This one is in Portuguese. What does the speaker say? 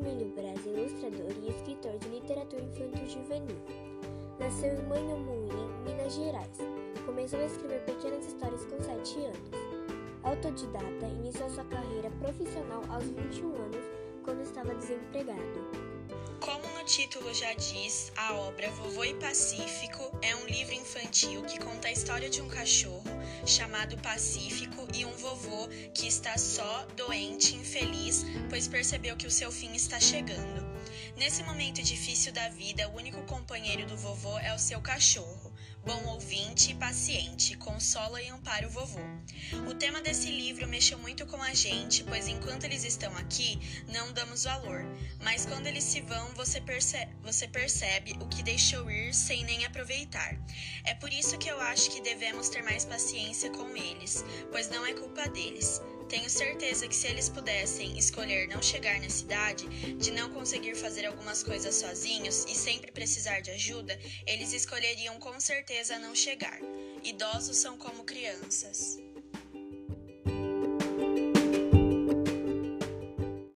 Emílio Braz, ilustrador e escritor de literatura infantil juvenil. Nasceu em Manhumuí, Minas Gerais. Começou a escrever pequenas histórias com 7 anos. Autodidata, iniciou sua carreira profissional aos 21 anos, quando estava desempregado. Como no título já diz, a obra Vovô e Pacífico é um livro infantil que conta a história de um cachorro chamado Pacífico e um vovô que está só, doente, infeliz, pois percebeu que o seu fim está chegando. Nesse momento difícil da vida, o único companheiro do vovô é o seu cachorro. Bom ouvinte e paciente, consola e ampara o vovô. O tema desse livro mexeu muito com a gente, pois enquanto eles estão aqui, não damos valor. Mas quando eles se vão, você percebe, você percebe o que deixou ir sem nem aproveitar. É por isso que eu acho que devemos ter mais paciência com eles, pois não é culpa deles. Tenho certeza que se eles pudessem escolher não chegar na cidade, de não conseguir fazer algumas coisas sozinhos e sempre precisar de ajuda, eles escolheriam com certeza não chegar. Idosos são como crianças.